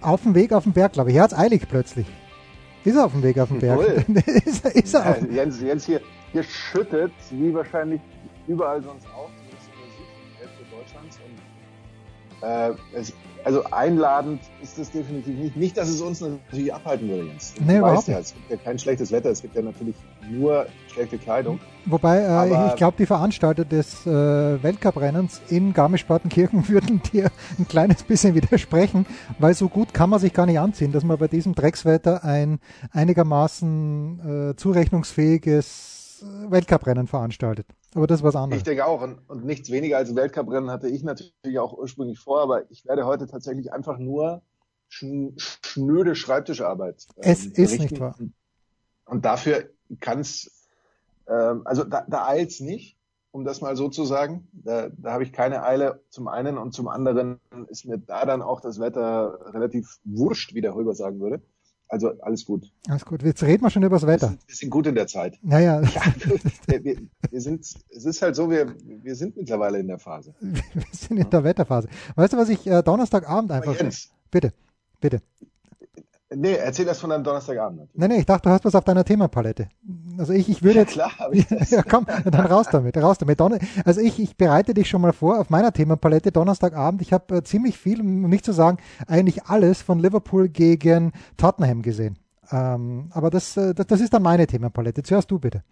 auf dem Weg auf den Berg, glaube ich. Er hat eilig plötzlich. Ist er auf dem Weg auf den Berg? ist, er, ist er auf ja, Jens, Jens hier, hier schüttet, wie wahrscheinlich überall sonst auch, zumindest in der Südhälfte Deutschlands. Und, äh, es, also einladend ist es definitiv nicht. Nicht, dass es uns natürlich abhalten würde, Jens. Nee, überhaupt ja, es gibt ja kein schlechtes Wetter, es gibt ja natürlich nur schlechte Kleidung. Wobei, äh, ich, ich glaube, die Veranstalter des äh, Weltcuprennens in Garmisch-Partenkirchen würden dir ein kleines bisschen widersprechen, weil so gut kann man sich gar nicht anziehen, dass man bei diesem Dreckswetter ein einigermaßen äh, zurechnungsfähiges äh, Weltcuprennen veranstaltet. Aber das ist was anderes. Ich denke auch. Und, und nichts weniger als Weltcuprennen hatte ich natürlich auch ursprünglich vor, aber ich werde heute tatsächlich einfach nur schn schnöde Schreibtischarbeit. Ähm, es ist berichten. nicht wahr. Und dafür kann es, ähm, also da, da eilt's nicht, um das mal so zu sagen. Da, da habe ich keine Eile zum einen und zum anderen ist mir da dann auch das Wetter relativ wurscht, wie der Röber sagen würde. Also alles gut. Alles gut. Jetzt reden wir schon über das Wetter. Wir sind, wir sind gut in der Zeit. Naja. Ja, wir, wir, sind, es ist halt so, wir, wir sind mittlerweile in der Phase. wir sind in der Wetterphase. Weißt du, was ich äh, Donnerstagabend einfach. Jens, bitte, bitte. Nee, erzähl das von deinem Donnerstagabend. Nee, nee, ich dachte, du hast was auf deiner Themapalette. Also ich, ich würde jetzt. Ja, klar, habe ich das. ja, komm, dann raus damit, raus damit. Also ich, ich bereite dich schon mal vor auf meiner Themapalette Donnerstagabend. Ich habe äh, ziemlich viel, um nicht zu sagen, eigentlich alles von Liverpool gegen Tottenham gesehen. Ähm, aber das, äh, das, das ist dann meine Themapalette. Zuerst du bitte.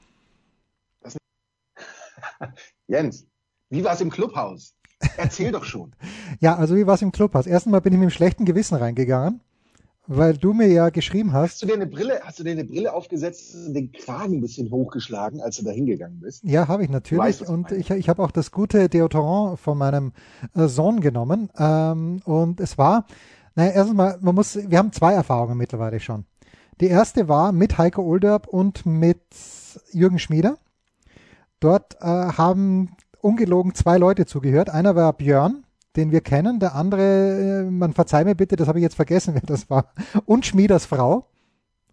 Jens, wie war es im Clubhaus? Erzähl doch schon. ja, also wie war es im Clubhaus? Erstens mal bin ich mit einem schlechten Gewissen reingegangen weil du mir ja geschrieben hast. Hast du dir eine Brille, hast du dir eine Brille aufgesetzt und den Kragen ein bisschen hochgeschlagen, als du da hingegangen bist? Ja, habe ich natürlich. Weißt, und ich, ich habe auch das gute Deodorant von meinem äh, Sohn genommen. Ähm, und es war, naja, erstmal, man muss, wir haben zwei Erfahrungen mittlerweile schon. Die erste war mit Heiko Olderb und mit Jürgen Schmieder. Dort äh, haben ungelogen zwei Leute zugehört. Einer war Björn, den wir kennen. Der andere, äh, man verzeih mir bitte, das habe ich jetzt vergessen, wer das war. Und Schmieders Frau.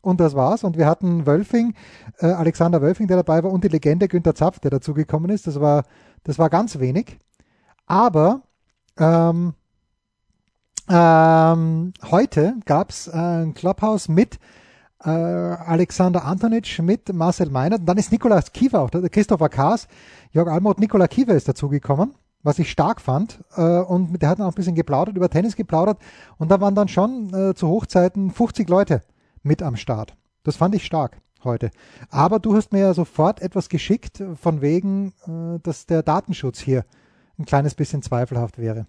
Und das war's. Und wir hatten Wölfing, äh, Alexander Wölfing, der dabei war, und die Legende Günter Zapf, der dazugekommen ist. Das war, das war ganz wenig. Aber ähm, ähm, heute gab's äh, ein Clubhouse mit äh, Alexander Antonitsch, mit Marcel Meinert. Und dann ist Nikolaus Kiefer auch, Christopher Kaas, Jörg Almut, Nikola Kiefer ist dazugekommen was ich stark fand. Äh, und der hat dann auch ein bisschen geplaudert, über Tennis geplaudert. Und da waren dann schon äh, zu Hochzeiten 50 Leute mit am Start. Das fand ich stark heute. Aber du hast mir ja sofort etwas geschickt, von wegen, äh, dass der Datenschutz hier ein kleines bisschen zweifelhaft wäre.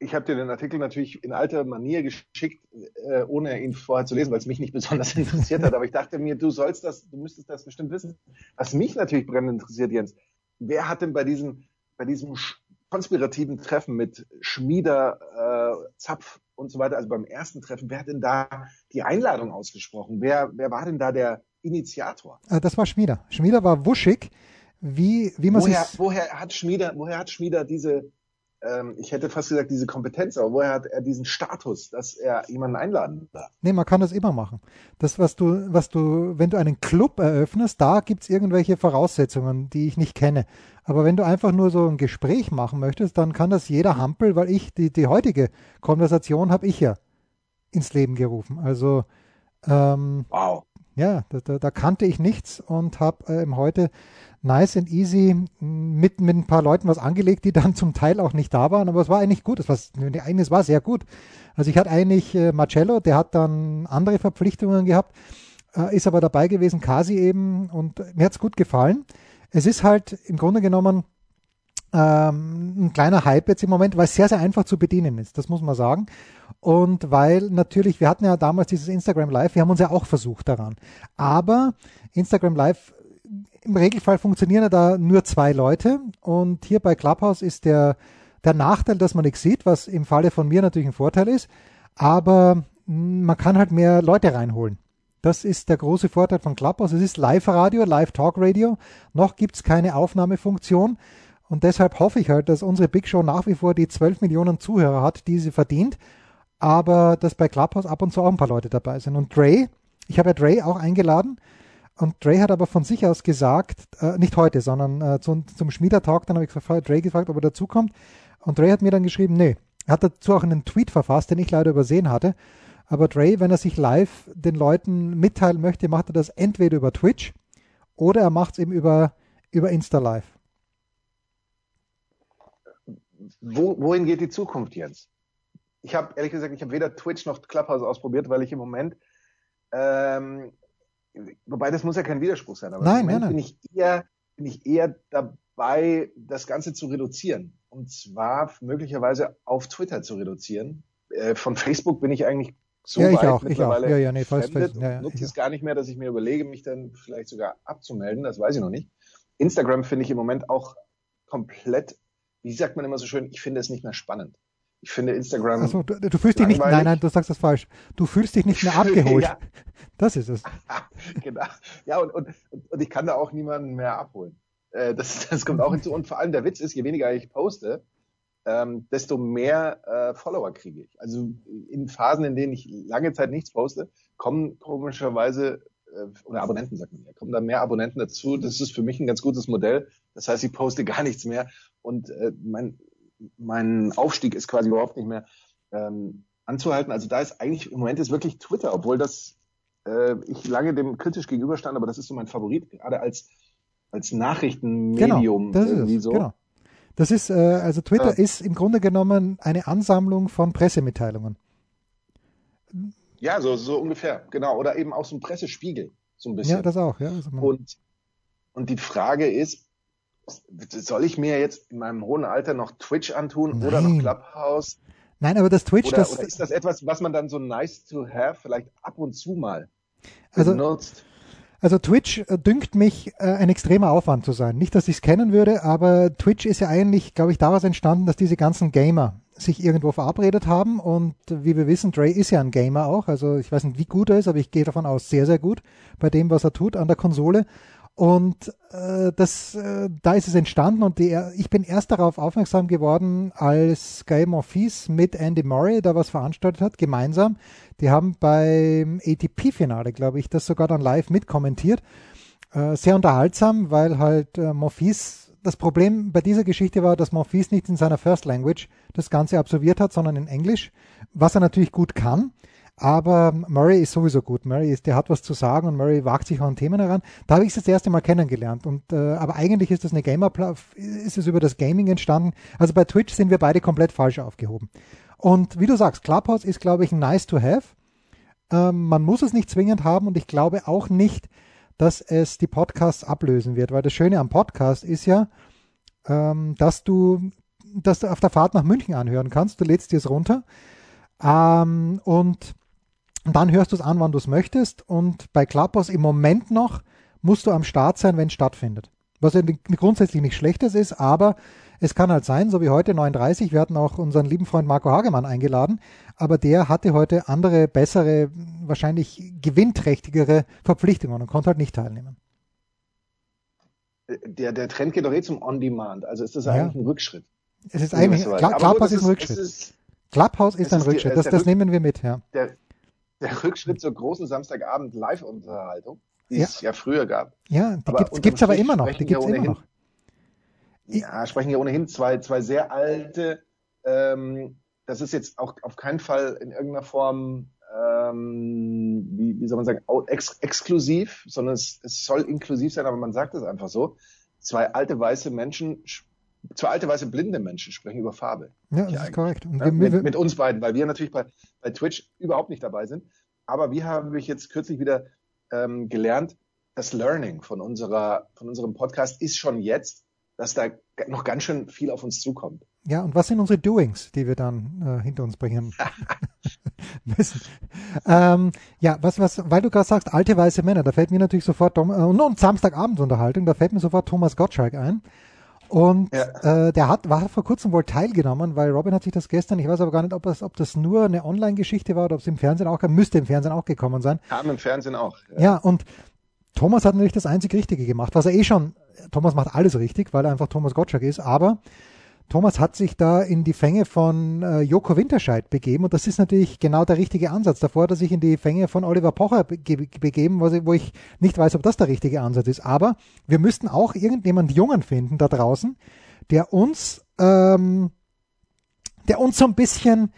Ich habe dir den Artikel natürlich in alter Manier geschickt, äh, ohne ihn vorher zu lesen, weil es mich nicht besonders interessiert hat. Aber ich dachte mir, du sollst das, du müsstest das bestimmt wissen. Was mich natürlich brennend interessiert, Jens, wer hat denn bei diesem bei diesem konspirativen Treffen mit Schmieder, äh, Zapf und so weiter, also beim ersten Treffen, wer hat denn da die Einladung ausgesprochen? Wer, wer war denn da der Initiator? Äh, das war Schmieder. Schmieder war wuschig, wie, wie man woher, woher hat Schmieder, woher hat Schmieder diese ähm, ich hätte fast gesagt, diese Kompetenz, aber woher hat er diesen Status, dass er jemanden einladen darf? Nee, man kann das immer machen. Das, was du, was du, wenn du einen Club eröffnest, da gibt's irgendwelche Voraussetzungen, die ich nicht kenne. Aber wenn du einfach nur so ein Gespräch machen möchtest, dann kann das jeder Hampel, weil ich, die, die heutige Konversation habe ich ja ins Leben gerufen. Also ähm, wow. Ja, da, da, da kannte ich nichts und habe ähm, heute nice and easy mit, mit ein paar Leuten was angelegt, die dann zum Teil auch nicht da waren, aber es war eigentlich gut. Es war, es war sehr gut. Also ich hatte eigentlich äh, Marcello, der hat dann andere Verpflichtungen gehabt, äh, ist aber dabei gewesen, Kasi eben, und mir hat's gut gefallen. Es ist halt im Grunde genommen ähm, ein kleiner Hype jetzt im Moment, weil es sehr, sehr einfach zu bedienen ist, das muss man sagen. Und weil natürlich, wir hatten ja damals dieses Instagram Live, wir haben uns ja auch versucht daran. Aber Instagram Live, im Regelfall funktionieren da nur zwei Leute. Und hier bei Clubhouse ist der, der Nachteil, dass man nichts sieht, was im Falle von mir natürlich ein Vorteil ist. Aber man kann halt mehr Leute reinholen. Das ist der große Vorteil von Clubhouse. Es ist Live-Radio, Live-Talk-Radio. Noch gibt es keine Aufnahmefunktion. Und deshalb hoffe ich halt, dass unsere Big Show nach wie vor die 12 Millionen Zuhörer hat, die sie verdient. Aber dass bei Clubhouse ab und zu auch ein paar Leute dabei sind. Und Dre, ich habe ja Dre auch eingeladen. Und Dre hat aber von sich aus gesagt, äh, nicht heute, sondern äh, zum, zum Schmiedertalk, dann habe ich Dre gefragt, ob er dazukommt. Und Dre hat mir dann geschrieben, nee. Er hat dazu auch einen Tweet verfasst, den ich leider übersehen hatte. Aber Dre, wenn er sich live den Leuten mitteilen möchte, macht er das entweder über Twitch oder er macht es eben über, über Insta Live. Wo, wohin geht die Zukunft jetzt? Ich habe ehrlich gesagt, ich habe weder Twitch noch Clubhouse ausprobiert, weil ich im Moment, ähm, wobei das muss ja kein Widerspruch sein, aber nein, im Moment nein, nein. bin ich eher, bin ich eher dabei, das Ganze zu reduzieren. Und zwar möglicherweise auf Twitter zu reduzieren. Äh, von Facebook bin ich eigentlich so ja, ich weit auch, mittlerweile ich auch. Ja, ja, nee, fremdet ja, ja, nutze es gar nicht mehr, dass ich mir überlege, mich dann vielleicht sogar abzumelden. Das weiß ich noch nicht. Instagram finde ich im Moment auch komplett, wie sagt man immer so schön, ich finde es nicht mehr spannend. Ich finde Instagram. Also du, du fühlst dich nicht, nein, nein, du sagst das falsch. Du fühlst dich nicht mehr abgeholt. ja. Das ist es. genau. Ja, und, und, und ich kann da auch niemanden mehr abholen. Äh, das, das kommt auch hinzu. Und vor allem der Witz ist, je weniger ich poste, ähm, desto mehr äh, Follower kriege ich. Also in Phasen, in denen ich lange Zeit nichts poste, kommen komischerweise, äh, oder Abonnenten sagt man ja, kommen da mehr Abonnenten dazu. Das ist für mich ein ganz gutes Modell. Das heißt, ich poste gar nichts mehr und äh, mein, mein Aufstieg ist quasi überhaupt nicht mehr ähm, anzuhalten. Also da ist eigentlich im Moment ist wirklich Twitter, obwohl das äh, ich lange dem kritisch gegenüberstand, aber das ist so mein Favorit, gerade als als Nachrichtenmedium genau, das irgendwie ist, so. Genau. Das ist, äh, also Twitter ja. ist im Grunde genommen eine Ansammlung von Pressemitteilungen. Ja, so, so ungefähr, genau. Oder eben auch so ein Pressespiegel, so ein bisschen. Ja, das auch, ja. Also und, und die Frage ist, soll ich mir jetzt in meinem hohen Alter noch Twitch antun Nein. oder noch Clubhouse? Nein, aber das Twitch, oder, das. Oder ist das etwas, was man dann so nice to have vielleicht ab und zu mal also, benutzt? Also Twitch äh, dünkt mich äh, ein extremer Aufwand zu sein. Nicht, dass ich es kennen würde, aber Twitch ist ja eigentlich, glaube ich, daraus entstanden, dass diese ganzen Gamer sich irgendwo verabredet haben und wie wir wissen, Dre ist ja ein Gamer auch, also ich weiß nicht, wie gut er ist, aber ich gehe davon aus, sehr, sehr gut bei dem, was er tut an der Konsole und äh, das, äh, da ist es entstanden und die, ich bin erst darauf aufmerksam geworden, als Sky Morphis mit Andy Murray da was veranstaltet hat, gemeinsam. Die haben beim ATP-Finale, glaube ich, das sogar dann live mitkommentiert. Äh, sehr unterhaltsam, weil halt äh, Morphis, das Problem bei dieser Geschichte war, dass Morphis nicht in seiner First Language das Ganze absolviert hat, sondern in Englisch, was er natürlich gut kann. Aber Murray ist sowieso gut. Murray ist, der hat was zu sagen und Murray wagt sich an Themen heran. Da habe ich es das erste Mal kennengelernt. Und äh, aber eigentlich ist das eine Gamer, ist es über das Gaming entstanden. Also bei Twitch sind wir beide komplett falsch aufgehoben. Und wie du sagst, Clubhouse ist, glaube ich, nice to have. Ähm, man muss es nicht zwingend haben und ich glaube auch nicht, dass es die Podcasts ablösen wird, weil das Schöne am Podcast ist ja, ähm, dass du, dass du auf der Fahrt nach München anhören kannst. Du lädst dir es runter ähm, und dann hörst du es an, wann du es möchtest. Und bei Clubhouse im Moment noch musst du am Start sein, wenn es stattfindet. Was ja grundsätzlich nicht schlechtes ist, aber es kann halt sein, so wie heute 39, wir hatten auch unseren lieben Freund Marco Hagemann eingeladen, aber der hatte heute andere, bessere, wahrscheinlich gewinnträchtigere Verpflichtungen und konnte halt nicht teilnehmen. Der, der Trend geht doch eh zum On-Demand, also ist das ja. eigentlich ein Rückschritt. Es ist eigentlich, Clubhouse ist ein Rückschritt. Clubhouse ist ein Rückschritt, das, das nehmen wir mit, ja. Der, der Rückschritt zur großen Samstagabend Live-Unterhaltung, die ja. es ja früher gab. Ja, die aber gibt es aber immer noch. Die gibt's ja immer noch. Ja, sprechen ja ohnehin zwei, zwei sehr alte, ähm, das ist jetzt auch auf keinen Fall in irgendeiner Form, ähm, wie, wie soll man sagen, ex exklusiv, sondern es, es soll inklusiv sein, aber man sagt es einfach so. Zwei alte weiße Menschen zwei alte weiße blinde Menschen sprechen über Farbe. Ja, das ist korrekt. Und ja, mit, mit, uns beiden, weil wir natürlich bei, bei Twitch überhaupt nicht dabei sind. Aber wie habe ich jetzt kürzlich wieder ähm, gelernt, das Learning von unserer, von unserem Podcast ist schon jetzt, dass da noch ganz schön viel auf uns zukommt. Ja, und was sind unsere Doings, die wir dann äh, hinter uns bringen müssen? ähm, ja, was, was, weil du gerade sagst, alte weiße Männer, da fällt mir natürlich sofort, äh, und, und Samstagabendunterhaltung, da fällt mir sofort Thomas Gottschalk ein. Und ja. äh, der hat, war vor kurzem wohl teilgenommen, weil Robin hat sich das gestern, ich weiß aber gar nicht, ob das, ob das nur eine Online-Geschichte war oder ob es im Fernsehen auch kam, müsste im Fernsehen auch gekommen sein. Kam im Fernsehen auch. Ja. ja, und Thomas hat natürlich das einzig Richtige gemacht, was er eh schon, Thomas macht alles richtig, weil er einfach Thomas Gottschalk ist, aber Thomas hat sich da in die Fänge von äh, Joko Winterscheid begeben und das ist natürlich genau der richtige Ansatz. Davor hat er sich in die Fänge von Oliver Pocher bege begeben, ich, wo ich nicht weiß, ob das der richtige Ansatz ist. Aber wir müssten auch irgendjemand Jungen finden da draußen, der uns, ähm, der uns so ein bisschen,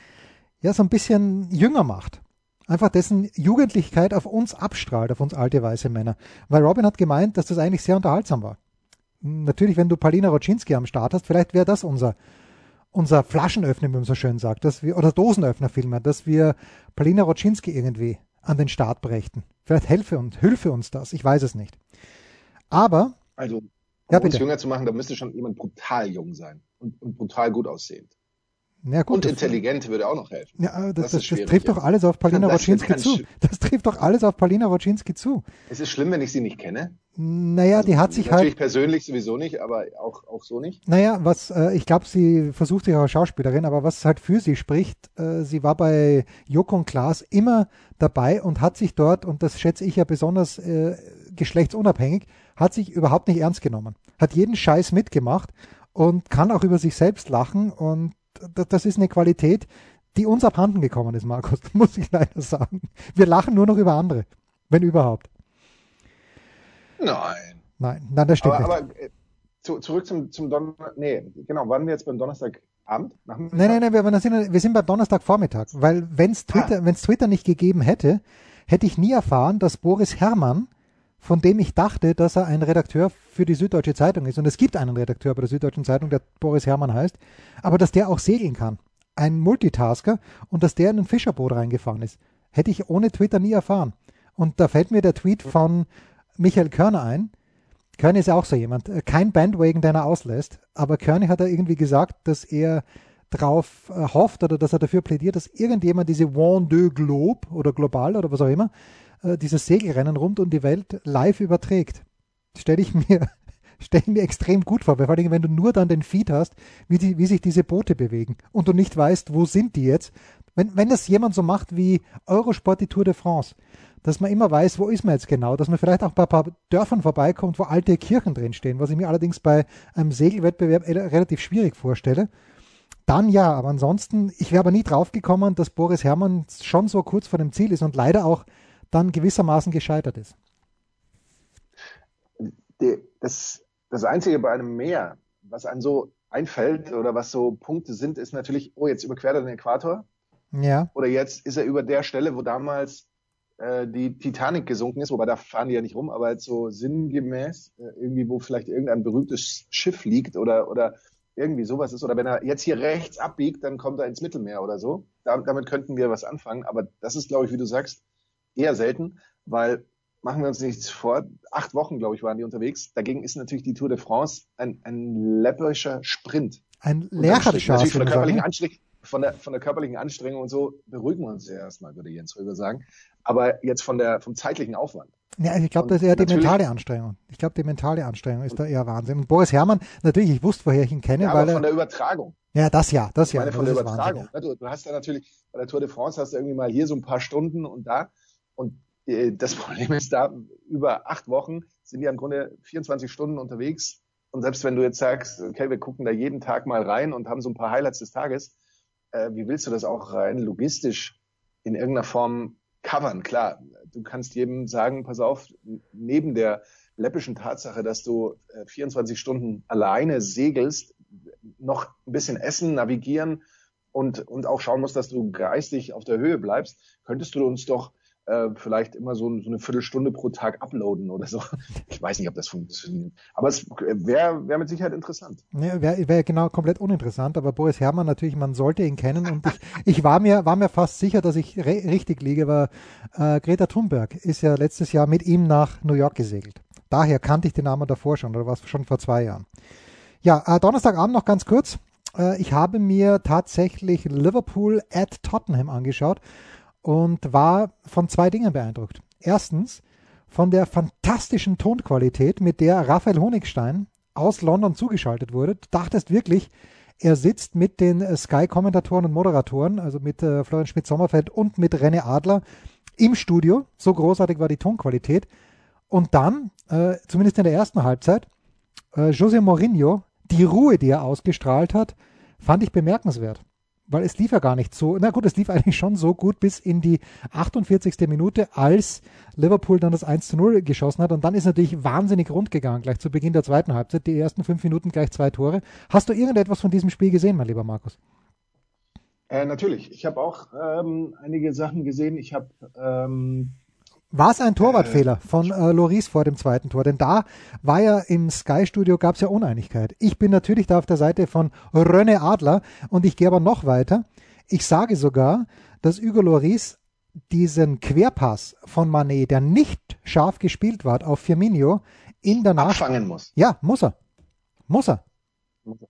ja, so ein bisschen jünger macht. Einfach dessen Jugendlichkeit auf uns abstrahlt, auf uns alte weiße Männer. Weil Robin hat gemeint, dass das eigentlich sehr unterhaltsam war natürlich, wenn du Paulina Roczynski am Start hast, vielleicht wäre das unser, unser Flaschenöffner, wie man so schön sagt, dass wir, oder Dosenöffner vielmehr, dass wir Paulina Roczynski irgendwie an den Start brächten. Vielleicht helfe uns, hilfe uns das, ich weiß es nicht. Aber. Also, um ja, uns jünger zu machen, da müsste schon jemand brutal jung sein und, und brutal gut aussehend. Ja, gut, und intelligent würde auch noch helfen. Ja, das, das, das, das trifft doch alles auf Paulina Roczynski zu. Das trifft doch alles auf Paulina Roczynski zu. Es ist schlimm, wenn ich sie nicht kenne. Naja, also, die hat sich natürlich halt. Natürlich persönlich sowieso nicht, aber auch, auch so nicht. Naja, was, äh, ich glaube, sie versucht sich auch als Schauspielerin, aber was halt für sie spricht, äh, sie war bei Joko und Klaas immer dabei und hat sich dort, und das schätze ich ja besonders äh, geschlechtsunabhängig, hat sich überhaupt nicht ernst genommen. Hat jeden Scheiß mitgemacht und kann auch über sich selbst lachen und das ist eine Qualität, die uns abhanden gekommen ist, Markus, muss ich leider sagen. Wir lachen nur noch über andere, wenn überhaupt. Nein. Nein, nein, das stimmt aber, nicht. Aber äh, zu, zurück zum, zum Donnerstag, nee, genau, waren wir jetzt beim Donnerstagabend? Nein, nein, nein, wir, sind, wir sind beim Donnerstagvormittag, weil wenn es Twitter, ah. wenn's Twitter nicht gegeben hätte, hätte ich nie erfahren, dass Boris Herrmann, von dem ich dachte, dass er ein Redakteur für die Süddeutsche Zeitung ist, und es gibt einen Redakteur bei der Süddeutschen Zeitung, der Boris Herrmann heißt, aber dass der auch segeln kann. Ein Multitasker und dass der in ein Fischerboot reingefahren ist. Hätte ich ohne Twitter nie erfahren. Und da fällt mir der Tweet von Michael Körner ein. Körner ist ja auch so jemand. Äh, kein Bandwagon, den er auslässt. Aber Körner hat da irgendwie gesagt, dass er drauf äh, hofft oder dass er dafür plädiert, dass irgendjemand diese One de Globe oder Global oder was auch immer, äh, dieses Segelrennen rund um die Welt live überträgt. Stelle ich mir stelle mir extrem gut vor, weil vor allem, wenn du nur dann den Feed hast, wie, die, wie sich diese Boote bewegen und du nicht weißt, wo sind die jetzt. Wenn, wenn das jemand so macht wie Eurosport die Tour de France, dass man immer weiß, wo ist man jetzt genau, dass man vielleicht auch bei ein paar Dörfern vorbeikommt, wo alte Kirchen drinstehen, was ich mir allerdings bei einem Segelwettbewerb relativ schwierig vorstelle. Dann ja, aber ansonsten, ich wäre aber nie drauf gekommen, dass Boris Herrmann schon so kurz vor dem Ziel ist und leider auch dann gewissermaßen gescheitert ist. Das, das Einzige bei einem Meer, was einem so einfällt oder was so Punkte sind, ist natürlich, oh, jetzt überquert er den Äquator. Ja. Oder jetzt ist er über der Stelle, wo damals äh, die Titanic gesunken ist, wobei da fahren die ja nicht rum, aber jetzt so sinngemäß, äh, irgendwie, wo vielleicht irgendein berühmtes Schiff liegt oder, oder irgendwie sowas ist. Oder wenn er jetzt hier rechts abbiegt, dann kommt er ins Mittelmeer oder so. Da, damit könnten wir was anfangen. Aber das ist, glaube ich, wie du sagst, eher selten, weil machen wir uns nichts vor. Acht Wochen, glaube ich, waren die unterwegs. Dagegen ist natürlich die Tour de France ein, ein läpperischer Sprint. Ein lächerlicher Natürlich von der körperlichen Anstrengung, von der, von der körperlichen Anstrengung und so beruhigen wir uns ja erstmal, würde Jens Röber sagen aber jetzt von der, vom zeitlichen Aufwand. Ja, ich glaube, das ist eher die mentale Anstrengung. Ich glaube, die mentale Anstrengung ist da eher Wahnsinn. Und Boris Herrmann, natürlich, ich wusste, woher ich ihn kenne, ja, weil aber von der Übertragung. Ja, das ja, das ich meine, ja. Von der Übertragung. Wahnsinn, ja. du, du, hast ja natürlich, bei der Tour de France hast du irgendwie mal hier so ein paar Stunden und da. Und äh, das Problem ist da, über acht Wochen sind die im Grunde 24 Stunden unterwegs. Und selbst wenn du jetzt sagst, okay, wir gucken da jeden Tag mal rein und haben so ein paar Highlights des Tages, äh, wie willst du das auch rein logistisch in irgendeiner Form covern. Klar, du kannst jedem sagen, pass auf, neben der läppischen Tatsache, dass du 24 äh, Stunden alleine segelst, noch ein bisschen essen, navigieren und, und auch schauen musst, dass du geistig auf der Höhe bleibst, könntest du uns doch äh, vielleicht immer so, so, eine Viertelstunde pro Tag uploaden oder so. Ich weiß nicht, ob das funktioniert. Aber es wäre wär mit Sicherheit interessant. Ja, wäre wär genau komplett uninteressant, aber Boris Herrmann natürlich, man sollte ihn kennen und ich, ich war mir war mir fast sicher, dass ich richtig liege, weil äh, Greta Thunberg ist ja letztes Jahr mit ihm nach New York gesegelt. Daher kannte ich den Namen davor schon, oder war es schon vor zwei Jahren. Ja, äh, Donnerstagabend noch ganz kurz. Äh, ich habe mir tatsächlich Liverpool at Tottenham angeschaut und war von zwei Dingen beeindruckt. Erstens von der fantastischen Tonqualität, mit der Raphael Honigstein aus London zugeschaltet wurde. Du dachtest wirklich, er sitzt mit den äh, Sky-Kommentatoren und Moderatoren, also mit äh, Florian Schmidt-Sommerfeld und mit René Adler im Studio. So großartig war die Tonqualität. Und dann, äh, zumindest in der ersten Halbzeit, äh, José Mourinho, die Ruhe, die er ausgestrahlt hat, fand ich bemerkenswert weil es lief ja gar nicht so, na gut, es lief eigentlich schon so gut bis in die 48. Minute, als Liverpool dann das 1 zu 0 geschossen hat und dann ist natürlich wahnsinnig rund gegangen, gleich zu Beginn der zweiten Halbzeit, die ersten fünf Minuten gleich zwei Tore. Hast du irgendetwas von diesem Spiel gesehen, mein lieber Markus? Äh, natürlich. Ich habe auch ähm, einige Sachen gesehen. Ich habe ähm, war es ein Torwartfehler von äh, Loris vor dem zweiten Tor? Denn da war ja im Sky-Studio gab es ja Uneinigkeit. Ich bin natürlich da auf der Seite von René Adler und ich gehe aber noch weiter. Ich sage sogar, dass Hugo Loris diesen Querpass von Manet, der nicht scharf gespielt war, auf Firmino in der Nach Abfangen muss. Ja, muss er. Muss er. Muss er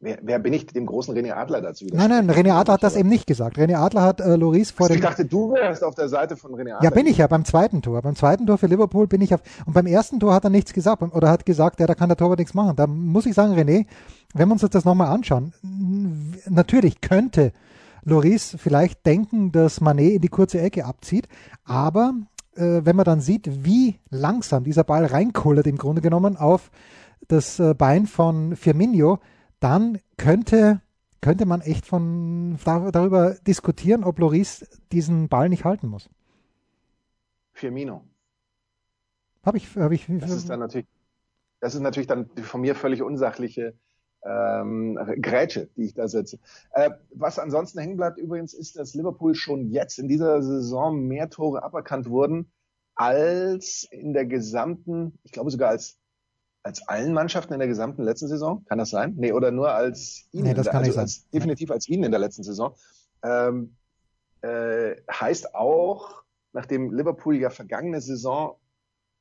wer, wer bin ich dem großen René Adler dazu? Nein, nein, René Adler hat das eben nicht gesagt. René Adler hat äh, Loris vor also dem. Ich dachte, du wärst auf der Seite von René Adler. Ja, bin ich ja beim zweiten Tor. Beim zweiten Tor für Liverpool bin ich auf. Und beim ersten Tor hat er nichts gesagt oder hat gesagt, ja, da kann der Torwart nichts machen. Da muss ich sagen, René, wenn wir uns das nochmal anschauen, natürlich könnte Loris vielleicht denken, dass Manet in die kurze Ecke abzieht, aber äh, wenn man dann sieht, wie langsam dieser Ball reinkullert im Grunde genommen auf das äh, Bein von Firmino, dann könnte, könnte man echt von, darüber diskutieren, ob Loris diesen Ball nicht halten muss. Firmino. Habe ich, hab ich. Das ist dann natürlich, das ist natürlich dann von mir völlig unsachliche ähm, Grätsche, die ich da setze. Äh, was ansonsten hängen bleibt übrigens, ist, dass Liverpool schon jetzt in dieser Saison mehr Tore aberkannt wurden als in der gesamten, ich glaube sogar als als allen Mannschaften in der gesamten letzten Saison? Kann das sein? Nee, oder nur als ihnen? Nee, das kann also nicht als, definitiv als ihnen in der letzten Saison. Ähm, äh, heißt auch, nachdem Liverpool ja vergangene Saison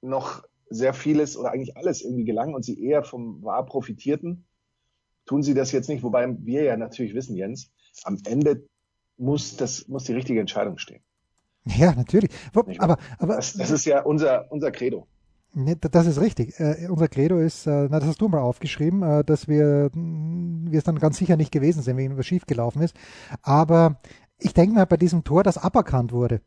noch sehr vieles oder eigentlich alles irgendwie gelang und sie eher vom War profitierten, tun sie das jetzt nicht, wobei wir ja natürlich wissen, Jens, am Ende muss das, muss die richtige Entscheidung stehen. Ja, natürlich. Aber, aber das, das ist ja unser, unser Credo. Nee, das ist richtig. Äh, unser Credo ist, äh, na, das hast du mal aufgeschrieben, äh, dass wir, mm, wir es dann ganz sicher nicht gewesen sind, wenn irgendwas schief gelaufen ist. Aber ich denke mal, bei diesem Tor, das aberkannt wurde,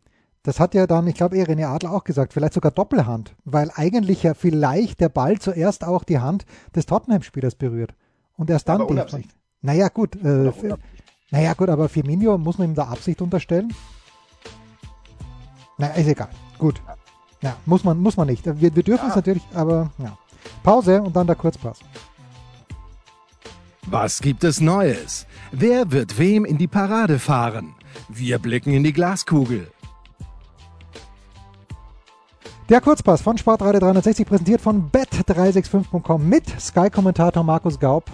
das hat ja dann, ich glaube, René Adler auch gesagt, vielleicht sogar Doppelhand, weil eigentlich ja vielleicht der Ball zuerst auch die Hand des Tottenham-Spielers berührt. Und erst dann aber die. Naja, gut. Äh, naja, gut, aber Firmino muss man ihm da Absicht unterstellen? Na, ist egal. Gut. Ja, muss man, muss man nicht. Wir, wir dürfen ja. es natürlich, aber ja. Pause und dann der Kurzpass. Was gibt es Neues? Wer wird wem in die Parade fahren? Wir blicken in die Glaskugel. Der Kurzpass von Sportradio 360 präsentiert von bet365.com mit Sky-Kommentator Markus Gaub.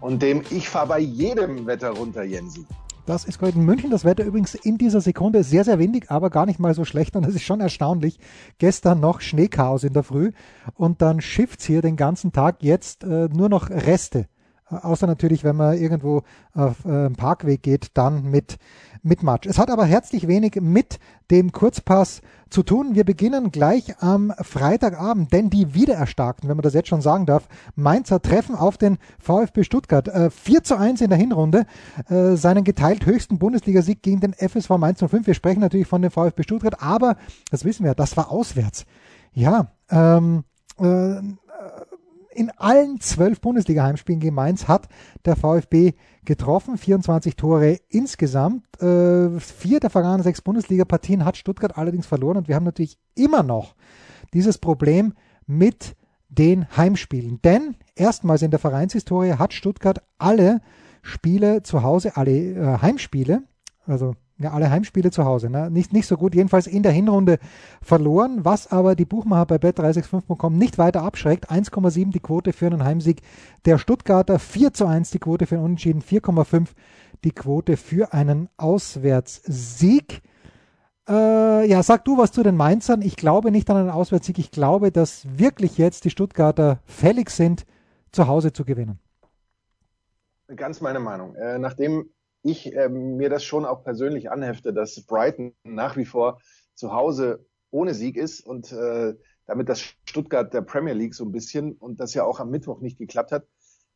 Und dem Ich fahre bei jedem Wetter runter, Jensi. Das ist gerade in München. Das Wetter übrigens in dieser Sekunde sehr, sehr windig, aber gar nicht mal so schlecht. Und das ist schon erstaunlich. Gestern noch Schneechaos in der Früh und dann schifft's hier den ganzen Tag. Jetzt äh, nur noch Reste. Außer natürlich, wenn man irgendwo auf äh, einen Parkweg geht, dann mit mit Matsch. Es hat aber herzlich wenig mit dem Kurzpass zu tun. Wir beginnen gleich am Freitagabend, denn die Wiedererstarkten, wenn man das jetzt schon sagen darf, Mainzer treffen auf den VfB Stuttgart. Äh, 4 zu 1 in der Hinrunde, äh, seinen geteilt höchsten Bundesligasieg gegen den FSV Mainz 05. Wir sprechen natürlich von dem VfB Stuttgart, aber das wissen wir, das war auswärts. Ja, ähm, äh, in allen zwölf Bundesliga-Heimspielen gegen Mainz hat der VfB getroffen, 24 Tore insgesamt. Äh, vier der vergangenen sechs Bundesliga-Partien hat Stuttgart allerdings verloren und wir haben natürlich immer noch dieses Problem mit den Heimspielen. Denn erstmals in der Vereinshistorie hat Stuttgart alle Spiele zu Hause, alle äh, Heimspiele, also ja, alle Heimspiele zu Hause. Ne? Nicht, nicht so gut, jedenfalls in der Hinrunde verloren, was aber die Buchmacher bei bet365.com nicht weiter abschreckt. 1,7 die Quote für einen Heimsieg der Stuttgarter, 4 zu 1 die Quote für einen Unentschieden, 4,5 die Quote für einen Auswärtssieg. Äh, ja, sag du was zu den Mainzern. Ich glaube nicht an einen Auswärtssieg. Ich glaube, dass wirklich jetzt die Stuttgarter fällig sind, zu Hause zu gewinnen. Ganz meine Meinung. Äh, nachdem ich äh, mir das schon auch persönlich anhefte, dass Brighton nach wie vor zu Hause ohne Sieg ist und äh, damit das Stuttgart der Premier League so ein bisschen und das ja auch am Mittwoch nicht geklappt hat,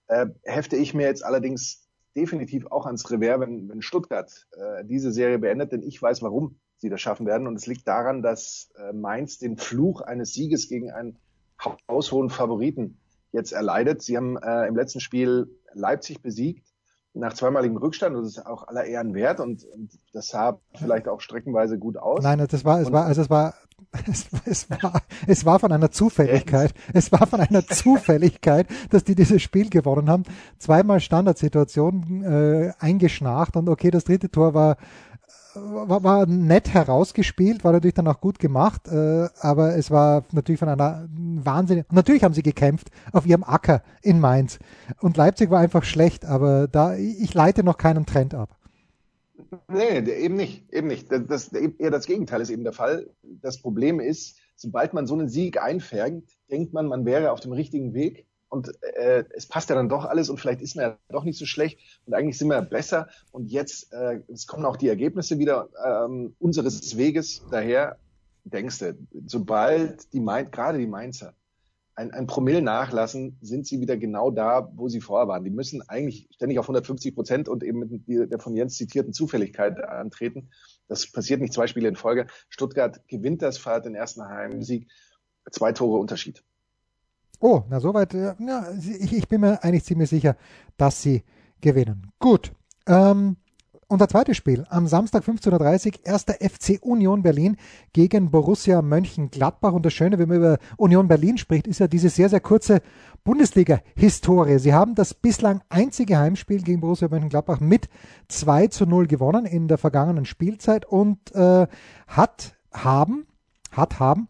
äh, hefte ich mir jetzt allerdings definitiv auch ans Revers, wenn, wenn Stuttgart äh, diese Serie beendet, denn ich weiß, warum sie das schaffen werden. Und es liegt daran, dass äh, Mainz den Fluch eines Sieges gegen einen haushohen Favoriten jetzt erleidet. Sie haben äh, im letzten Spiel Leipzig besiegt nach zweimaligem Rückstand. Das ist auch aller Ehren wert und, und das sah vielleicht auch streckenweise gut aus. Nein, das war, es war, also es war, es, es, war, es war von einer Zufälligkeit. Es war von einer Zufälligkeit, dass die dieses Spiel gewonnen haben. Zweimal Standardsituation äh, eingeschnarcht und okay, das dritte Tor war war, war nett herausgespielt, war natürlich dann auch gut gemacht, äh, aber es war natürlich von einer Wahnsinn. Natürlich haben sie gekämpft auf ihrem Acker in Mainz und Leipzig war einfach schlecht, aber da ich leite noch keinen Trend ab. Nee, eben nicht, eben nicht. Das, eher das Gegenteil ist eben der Fall. Das Problem ist, sobald man so einen Sieg einfängt, denkt man, man wäre auf dem richtigen Weg und äh, es passt ja dann doch alles und vielleicht ist man ja doch nicht so schlecht und eigentlich sind wir besser und jetzt äh, es kommen auch die Ergebnisse wieder ähm, unseres Weges daher denkst du sobald die Main gerade die Mainzer ein, ein Promille nachlassen, sind sie wieder genau da, wo sie vorher waren. Die müssen eigentlich ständig auf 150 Prozent und eben mit der von Jens zitierten Zufälligkeit antreten. Das passiert nicht zwei Spiele in Folge. Stuttgart gewinnt das, feiert den ersten Heimsieg. Zwei Tore Unterschied. Oh, na soweit, äh, ja, ich, ich bin mir eigentlich ziemlich sicher, dass sie gewinnen. Gut. Ähm, unser zweites Spiel am Samstag 15.30 Uhr, erster FC Union Berlin gegen Borussia Mönchengladbach. Und das Schöne, wenn man über Union Berlin spricht, ist ja diese sehr, sehr kurze Bundesliga-Historie. Sie haben das bislang einzige Heimspiel gegen Borussia Mönchengladbach mit 2 zu 0 gewonnen in der vergangenen Spielzeit und äh, hat haben, hat haben,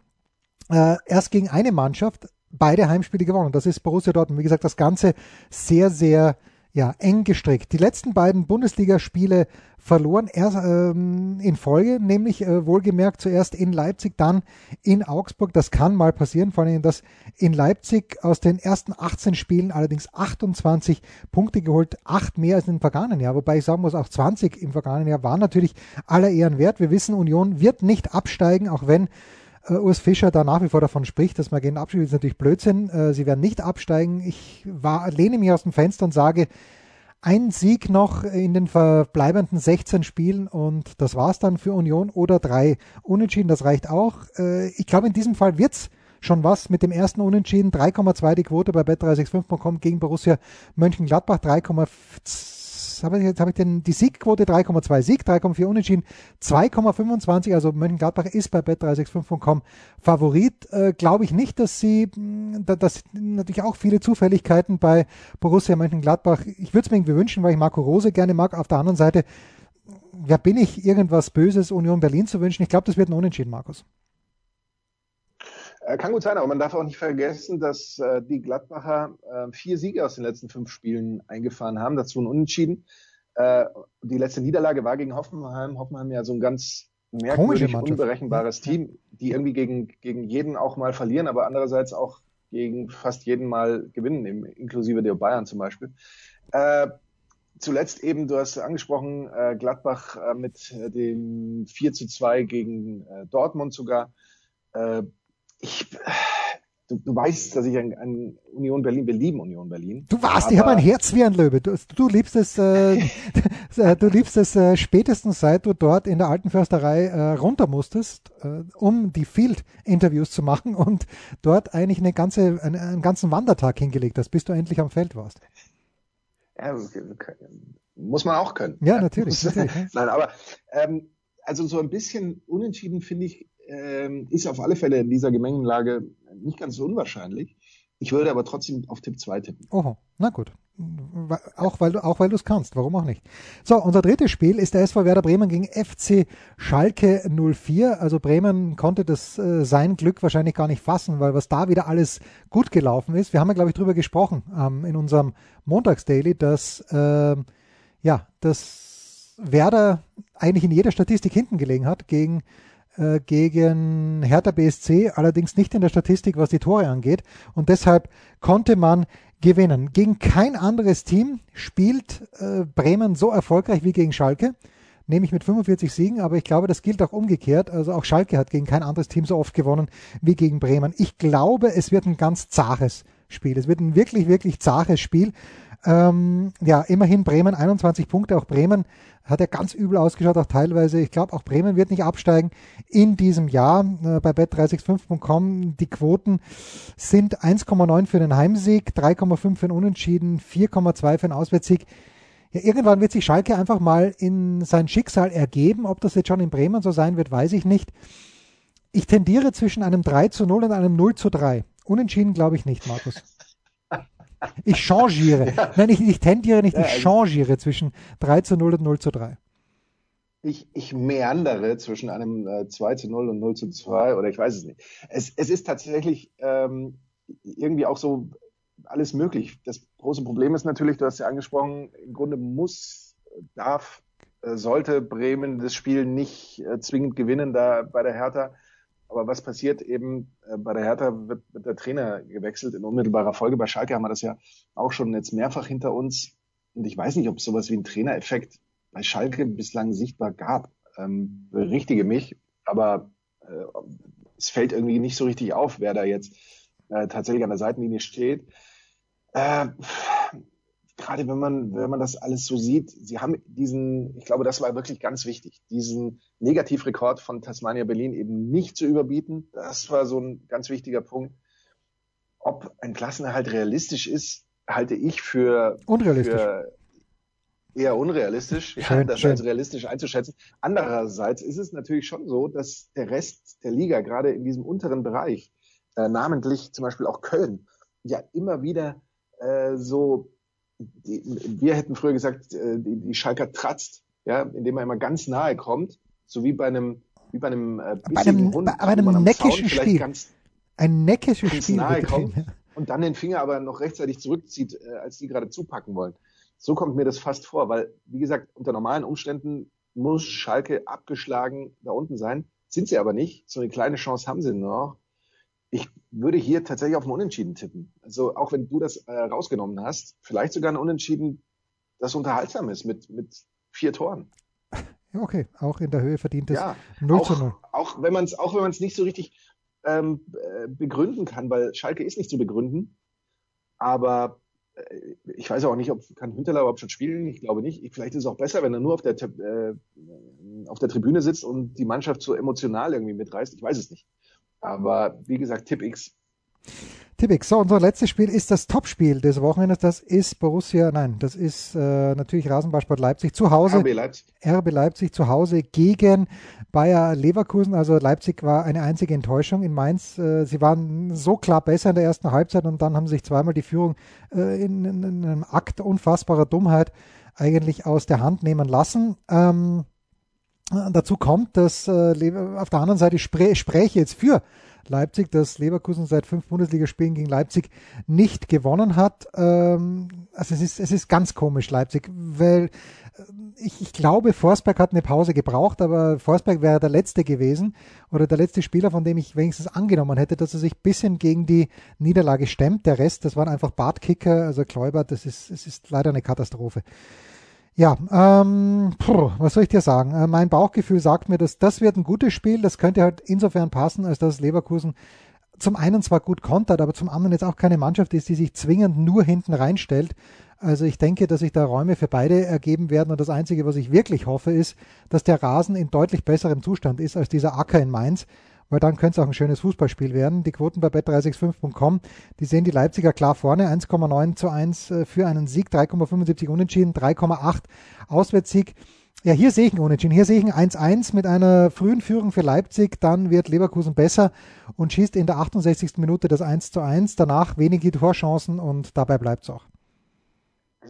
äh, erst gegen eine Mannschaft beide Heimspiele gewonnen. Das ist Borussia Dortmund. Wie gesagt, das Ganze sehr, sehr ja, eng gestrickt. Die letzten beiden Bundesligaspiele verloren erst ähm, in Folge, nämlich äh, wohlgemerkt zuerst in Leipzig, dann in Augsburg. Das kann mal passieren, vor allem, dass in Leipzig aus den ersten 18 Spielen allerdings 28 Punkte geholt, acht mehr als im vergangenen Jahr. Wobei ich sagen muss, auch 20 im vergangenen Jahr waren natürlich aller Ehren wert. Wir wissen, Union wird nicht absteigen, auch wenn äh, Urs Fischer da nach wie vor davon spricht, dass man gegen Abstieg ist natürlich Blödsinn. Äh, sie werden nicht absteigen. Ich war, lehne mich aus dem Fenster und sage, ein Sieg noch in den verbleibenden 16 Spielen und das war's dann für Union oder drei Unentschieden, das reicht auch. Äh, ich glaube, in diesem Fall wird's schon was mit dem ersten Unentschieden. 3,2 die Quote bei bet365.com gegen Borussia Mönchengladbach, 3,2 habe ich, jetzt habe ich den, die Siegquote 3,2 Sieg, 3,4 Unentschieden, 2,25, also Mönchengladbach ist bei bet365.com Favorit. Äh, Glaube ich nicht, dass sie, mm, dass natürlich auch viele Zufälligkeiten bei Borussia Mönchengladbach, ich würde es mir irgendwie wünschen, weil ich Marco Rose gerne mag. Auf der anderen Seite, wer bin ich, irgendwas Böses Union Berlin zu wünschen? Ich glaube, das wird ein Unentschieden, Markus. Äh, kann gut sein, aber man darf auch nicht vergessen, dass äh, die Gladbacher äh, vier Siege aus den letzten fünf Spielen eingefahren haben, dazu ein Unentschieden. Äh, die letzte Niederlage war gegen Hoffenheim. Hoffenheim ja so ein ganz merkwürdig unberechenbares Team, die irgendwie gegen, gegen jeden auch mal verlieren, aber andererseits auch gegen fast jeden mal gewinnen, inklusive der Bayern zum Beispiel. Äh, zuletzt eben, du hast angesprochen, äh, Gladbach äh, mit äh, dem 4 zu 2 gegen äh, Dortmund sogar. Äh, ich, du, du weißt, dass ich an, an Union Berlin, wir lieben Union Berlin. Du warst, ich habe ein Herz wie ein Löwe. Du, du liebst es, äh, du liebst es äh, spätestens seit du dort in der alten Försterei äh, runter musstest, äh, um die Field-Interviews zu machen und dort eigentlich eine ganze, einen, einen ganzen Wandertag hingelegt hast, bis du endlich am Feld warst. Ja, muss man auch können. Ja, natürlich. natürlich Nein, aber ähm, also so ein bisschen unentschieden finde ich ähm, ist auf alle Fälle in dieser Gemengenlage nicht ganz so unwahrscheinlich. Ich würde aber trotzdem auf Tipp 2 tippen. Oho, na gut. Auch weil du auch weil du es kannst, warum auch nicht. So, unser drittes Spiel ist der SV Werder Bremen gegen FC Schalke 04. Also Bremen konnte das äh, sein Glück wahrscheinlich gar nicht fassen, weil was da wieder alles gut gelaufen ist. Wir haben ja glaube ich drüber gesprochen ähm, in unserem Montagsdaily, dass äh, ja, dass Werder eigentlich in jeder Statistik hinten gelegen hat gegen äh, gegen Hertha BSC, allerdings nicht in der Statistik, was die Tore angeht. Und deshalb konnte man gewinnen. Gegen kein anderes Team spielt äh, Bremen so erfolgreich wie gegen Schalke. nehme ich mit 45 Siegen, aber ich glaube, das gilt auch umgekehrt. Also auch Schalke hat gegen kein anderes Team so oft gewonnen wie gegen Bremen. Ich glaube, es wird ein ganz zaches Spiel. Es wird ein wirklich, wirklich zaches Spiel. Ähm, ja, immerhin Bremen 21 Punkte. Auch Bremen hat ja ganz übel ausgeschaut, auch teilweise. Ich glaube, auch Bremen wird nicht absteigen in diesem Jahr. Äh, bei bet365.com die Quoten sind 1,9 für den Heimsieg, 3,5 für den Unentschieden, 4,2 für den Auswärtssieg. Ja, irgendwann wird sich Schalke einfach mal in sein Schicksal ergeben. Ob das jetzt schon in Bremen so sein wird, weiß ich nicht. Ich tendiere zwischen einem 3 zu 0 und einem 0 zu 3. Unentschieden glaube ich nicht, Markus. Ich changiere. Ja. Nein, ich, ich tendiere nicht, ich changiere zwischen 3 zu 0 und 0 zu 3. Ich, ich meandere zwischen einem äh, 2 zu 0 und 0 zu 2 oder ich weiß es nicht. Es, es ist tatsächlich ähm, irgendwie auch so alles möglich. Das große Problem ist natürlich, du hast ja angesprochen, im Grunde muss, darf, äh, sollte Bremen das Spiel nicht äh, zwingend gewinnen da bei der Hertha. Aber was passiert eben äh, bei der Hertha wird, wird der Trainer gewechselt in unmittelbarer Folge. Bei Schalke haben wir das ja auch schon jetzt mehrfach hinter uns. Und ich weiß nicht, ob es sowas wie einen Trainereffekt bei Schalke bislang sichtbar gab. Ähm, berichtige mich, aber äh, es fällt irgendwie nicht so richtig auf, wer da jetzt äh, tatsächlich an der Seitenlinie steht. Äh, gerade wenn man, wenn man das alles so sieht, sie haben diesen, ich glaube, das war wirklich ganz wichtig, diesen Negativrekord von Tasmania Berlin eben nicht zu überbieten. Das war so ein ganz wichtiger Punkt. Ob ein Klassenerhalt realistisch ist, halte ich für, unrealistisch. Für eher unrealistisch, schön, ja, das schön. als realistisch einzuschätzen. Andererseits ist es natürlich schon so, dass der Rest der Liga, gerade in diesem unteren Bereich, äh, namentlich zum Beispiel auch Köln, ja immer wieder äh, so die, wir hätten früher gesagt, äh, die, die Schalker tratzt, ja, indem er immer ganz nahe kommt, so wie bei einem, wie bei einem, äh, bei einem, Hund, bei, bei einem neckischen Spiel. Ganz, ein neckisches ganz Spiel. Nahe kommt und dann den Finger aber noch rechtzeitig zurückzieht, äh, als die gerade zupacken wollen. So kommt mir das fast vor, weil, wie gesagt, unter normalen Umständen muss Schalke abgeschlagen da unten sein. Sind sie aber nicht. So eine kleine Chance haben sie noch. Ich würde hier tatsächlich auf ein Unentschieden tippen. Also auch wenn du das äh, rausgenommen hast, vielleicht sogar ein Unentschieden, das unterhaltsam ist mit, mit vier Toren. Ja, okay, auch in der Höhe verdient es ja, 0 auch, zu 0. Auch wenn man es auch wenn man es nicht so richtig ähm, äh, begründen kann, weil Schalke ist nicht zu begründen. Aber äh, ich weiß auch nicht, ob kann Hünteler überhaupt schon spielen. Ich glaube nicht. Vielleicht ist es auch besser, wenn er nur auf der äh, auf der Tribüne sitzt und die Mannschaft so emotional irgendwie mitreißt. Ich weiß es nicht. Aber wie gesagt, Tipp X. Tipp X. So, unser letztes Spiel ist das Topspiel des Wochenendes. Das ist Borussia, nein, das ist äh, natürlich Rasenballsport Leipzig zu Hause. RB Leipzig. RB Leipzig zu Hause gegen Bayer Leverkusen. Also Leipzig war eine einzige Enttäuschung in Mainz. Äh, sie waren so klar besser in der ersten Halbzeit und dann haben sich zweimal die Führung äh, in, in, in, einem Akt unfassbarer Dummheit eigentlich aus der Hand nehmen lassen. Ähm, Dazu kommt, dass äh, auf der anderen Seite spre spreche jetzt für Leipzig, dass Leverkusen seit fünf Bundesligaspielen gegen Leipzig nicht gewonnen hat. Ähm, also es ist, es ist ganz komisch, Leipzig, weil äh, ich, ich glaube, Forsberg hat eine Pause gebraucht, aber Forsberg wäre der Letzte gewesen oder der letzte Spieler, von dem ich wenigstens angenommen hätte, dass er sich bisschen gegen die Niederlage stemmt. Der Rest, das waren einfach Bartkicker, also Kläuber, das ist, es ist leider eine Katastrophe. Ja, ähm, puh, was soll ich dir sagen? Äh, mein Bauchgefühl sagt mir, dass das wird ein gutes Spiel. Das könnte halt insofern passen, als dass Leverkusen zum einen zwar gut kontert, aber zum anderen jetzt auch keine Mannschaft ist, die sich zwingend nur hinten reinstellt. Also ich denke, dass sich da Räume für beide ergeben werden und das Einzige, was ich wirklich hoffe, ist, dass der Rasen in deutlich besserem Zustand ist als dieser Acker in Mainz, weil dann könnte es auch ein schönes Fußballspiel werden. Die Quoten bei bet365.com, die sehen die Leipziger klar vorne, 1,9 zu 1 äh, für einen Sieg, 3,75 Unentschieden, 3,8 Auswärtssieg. Ja, hier sehe ich einen Unentschieden. Hier sehe ich ein 1-1 mit einer frühen Führung für Leipzig. Dann wird Leverkusen besser und schießt in der 68. Minute das 1 zu 1. Danach wenige Torchancen und dabei bleibt es auch.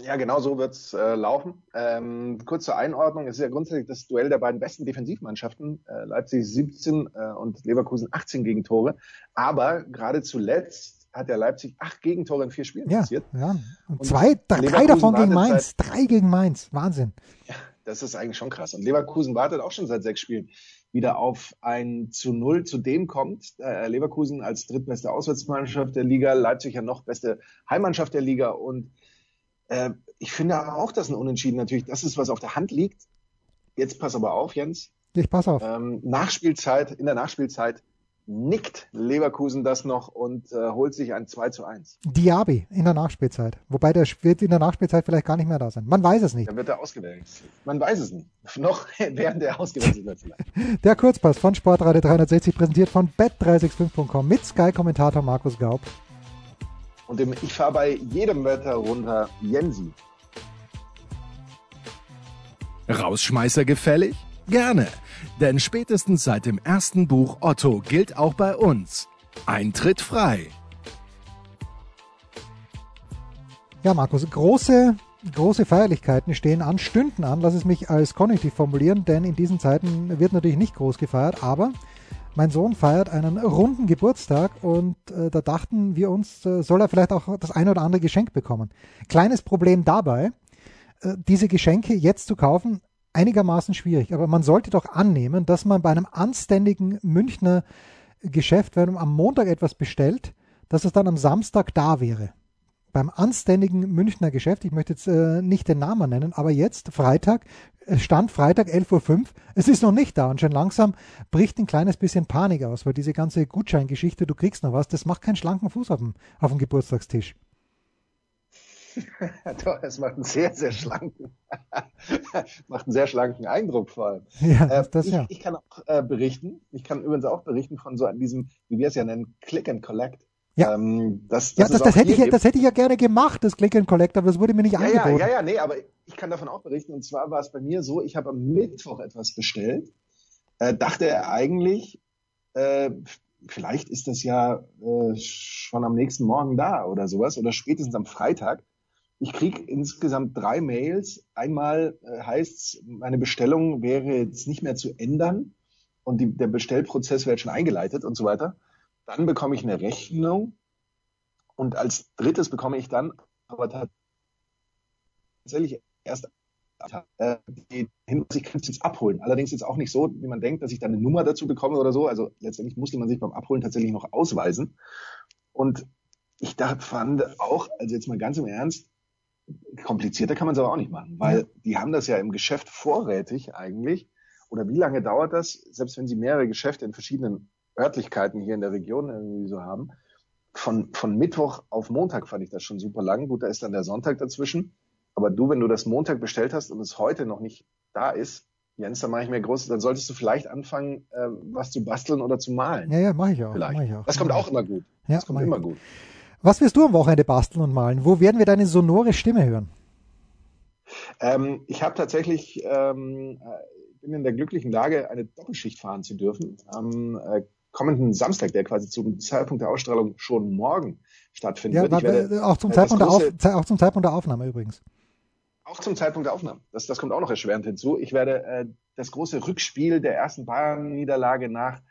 Ja, genau so wird's äh, laufen. Ähm, kurz zur Einordnung. Es ist ja grundsätzlich das Duell der beiden besten Defensivmannschaften. Äh, Leipzig 17 äh, und Leverkusen 18 Gegentore. Aber gerade zuletzt hat der Leipzig acht Gegentore in vier Spielen ja, passiert. Ja, und, und zwei, drei davon gegen Mainz. Seit, drei gegen Mainz. Wahnsinn. Ja, das ist eigentlich schon krass. Und Leverkusen wartet auch schon seit sechs Spielen wieder auf ein zu Null. Zudem kommt äh, Leverkusen als drittbeste Auswärtsmannschaft der Liga, Leipzig ja noch beste Heimmannschaft der Liga und äh, ich finde auch, dass ein Unentschieden natürlich das ist, was auf der Hand liegt. jetzt pass aber auf, Jens. Ich pass auf. Ähm, Nachspielzeit, in der Nachspielzeit nickt Leverkusen das noch und äh, holt sich ein 2 zu 1. Diaby in der Nachspielzeit. Wobei der wird in der Nachspielzeit vielleicht gar nicht mehr da sein. Man weiß es nicht. Dann wird er ausgewechselt. Man weiß es nicht. Noch während er ausgewechselt wird vielleicht. Der Kurzpass von Sportradio 360 präsentiert von bet365.com mit Sky-Kommentator Markus Gaub. Und dem, ich fahre bei jedem Wetter runter Jensi. Rausschmeißer gefällig? Gerne, denn spätestens seit dem ersten Buch Otto gilt auch bei uns. Eintritt frei. Ja, Markus, große, große Feierlichkeiten stehen an, stünden an, lass es mich als Konjunktiv formulieren, denn in diesen Zeiten wird natürlich nicht groß gefeiert, aber mein Sohn feiert einen runden Geburtstag und äh, da dachten wir uns, äh, soll er vielleicht auch das eine oder andere Geschenk bekommen. Kleines Problem dabei, äh, diese Geschenke jetzt zu kaufen, einigermaßen schwierig. Aber man sollte doch annehmen, dass man bei einem anständigen Münchner Geschäft, wenn man am Montag etwas bestellt, dass es dann am Samstag da wäre. Beim anständigen Münchner Geschäft, ich möchte jetzt äh, nicht den Namen nennen, aber jetzt, Freitag, es stand Freitag 11.05 Uhr, es ist noch nicht da und schon langsam bricht ein kleines bisschen Panik aus, weil diese ganze Gutscheingeschichte, du kriegst noch was, das macht keinen schlanken Fuß auf dem, auf dem Geburtstagstisch. Doch, es macht einen sehr, sehr schlanken, macht einen sehr schlanken Eindruck vor allem. Ja, äh, das ich, ja. ich kann auch äh, berichten, ich kann übrigens auch berichten von so diesem, wie wir es ja nennen, Click and Collect. Ja, ähm, das, ja, das, das, das, hätte ich, ja- das hätte ich ja gerne gemacht, das Click and Collect, aber das wurde mir nicht ja, ja, angeboten. ja, ja, nee, aber ich kann davon auch berichten. Und zwar war es bei mir so, ich habe am Mittwoch etwas bestellt, äh, dachte er eigentlich, äh, vielleicht ist das ja äh, schon am nächsten Morgen da oder sowas oder spätestens am Freitag. Ich krieg insgesamt drei Mails. Einmal äh, heißt meine Bestellung wäre jetzt nicht mehr zu ändern und die, der Bestellprozess wäre schon eingeleitet und so weiter. Dann bekomme ich eine Rechnung und als drittes bekomme ich dann aber tatsächlich erst äh, die Hinweis, ich kann es jetzt abholen. Allerdings jetzt auch nicht so, wie man denkt, dass ich dann eine Nummer dazu bekomme oder so. Also letztendlich musste man sich beim Abholen tatsächlich noch ausweisen. Und ich dachte, fand auch, also jetzt mal ganz im Ernst, komplizierter kann man es aber auch nicht machen, weil die haben das ja im Geschäft vorrätig eigentlich. Oder wie lange dauert das, selbst wenn sie mehrere Geschäfte in verschiedenen Örtlichkeiten hier in der Region irgendwie so haben? Von, von Mittwoch auf Montag fand ich das schon super lang. Gut, da ist dann der Sonntag dazwischen. Aber du, wenn du das Montag bestellt hast und es heute noch nicht da ist, Jens, dann mache ich mir groß, dann solltest du vielleicht anfangen, äh, was zu basteln oder zu malen. Ja, ja, mache ich auch. vielleicht. Mach ich auch. Das kommt auch immer gut. Ja, das kommt immer gut. Was wirst du am Wochenende basteln und malen? Wo werden wir deine sonore Stimme hören? Ähm, ich habe tatsächlich, ähm, äh, bin in der glücklichen Lage, eine Doppelschicht fahren zu dürfen. Am äh, kommenden Samstag, der quasi zum Zeitpunkt der Ausstrahlung schon morgen stattfinden Ja, wird. Werde, auch, zum äh, Zeitpunkt der Auf, auch zum Zeitpunkt der Aufnahme übrigens. Auch zum Zeitpunkt der Aufnahme. Das, das kommt auch noch erschwerend hinzu. Ich werde äh, das große Rückspiel der ersten Bayern-Niederlage nach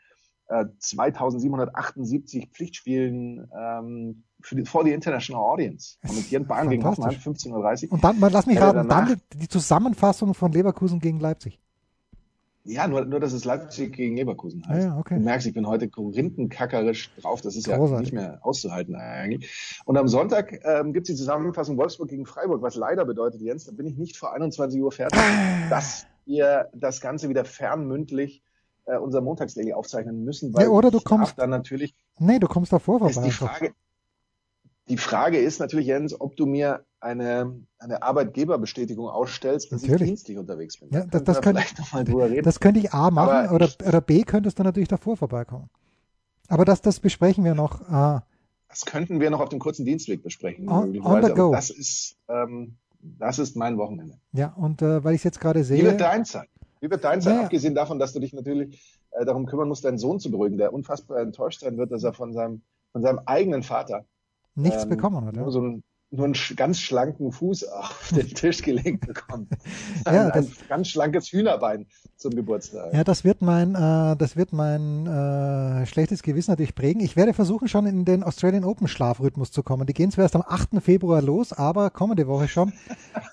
äh, 2778 Pflichtspielen ähm, für die, vor die International Audience kommentieren. Bayern gegen Hoffenheim, Fantastisch. 15.30 Uhr. Und dann, mal, lass mich Ja, raten, dann die Zusammenfassung von Leverkusen gegen Leipzig. Ja, nur, nur, dass es Leipzig gegen Leverkusen Ja, heißt. ja, okay. Du merkst, ich bin heute korinthenkackerisch drauf. Das ist ja Großartig. nicht mehr auszuhalten eigentlich. Und am Sonntag ähm, gibt es die Zusammenfassung Wolfsburg gegen Freiburg, was leider bedeutet, Jens, da bin ich nicht vor 21 Uhr fertig, Ah. dass wir das Ganze wieder fernmündlich äh, unser Montagsdaily aufzeichnen müssen, weil Ja, oder du kommst- dann natürlich Nee, du kommst davor ist vorbei. die einfach. Frage, die Frage ist natürlich, Jens, ob du mir eine, eine Arbeitgeberbestätigung ausstellst, dass Natürlich. ich dienstlich unterwegs bin. Ja, Da das- das könnte-. Das könnte ich A machen Aber oder, oder B könntest du natürlich davor vorbeikommen. Aber das, das besprechen wir noch. Äh, Das könnten wir noch auf dem kurzen Dienstweg besprechen. On- on the go. Das ist, ähm, das ist mein Wochenende. ja, und äh, weil ich es jetzt gerade Wie sehe. wird dein sein? Wie wird dein sein? Ja. Abgesehen davon, dass du dich natürlich äh, darum kümmern musst, deinen Sohn zu beruhigen, der unfassbar enttäuscht sein wird, dass er von seinem, von seinem eigenen Vater nichts ähm, bekommen hat. nur so einen, nur einen ganz schlanken Fuß auf den Tisch gelegt bekommt. Ja, ein, ein das- ganz schlankes Hühnerbein zum Geburtstag. Ja, das wird mein, äh, das wird mein äh, schlechtes Gewissen natürlich prägen. Ich werde versuchen, schon in den Australian Open Schlafrhythmus zu kommen. Die gehen zwar erst am 8. Februar los, aber kommende Woche schon.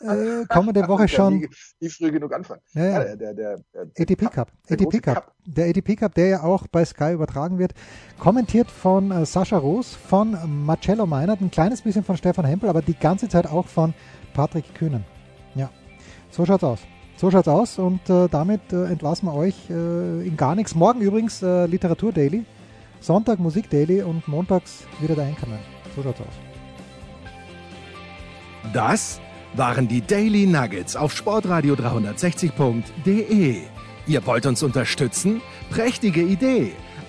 Äh, kommende Woche Ja, schon. Nie früh genug anfangen. Ja, ja. der, der, der, der ATP Cup. ATP große Cup. Der ATP Cup, der ja auch bei Sky übertragen wird. Kommentiert von äh, Sascha Roos, von Marcello Meinert, ein kleines bisschen von Stefan Hempel, aber die ganze Zeit auch von Patrick Kühnen. Ja, so schaut's aus. So schaut's aus und äh, damit äh, entlassen wir euch äh, in gar nichts. Morgen übrigens äh, Literatur Daily, Sonntag Musik Daily und montags wieder der Einkommen. So schaut's aus. Das waren die Daily Nuggets auf Sportradio 360.de. Ihr wollt uns unterstützen? Prächtige Idee!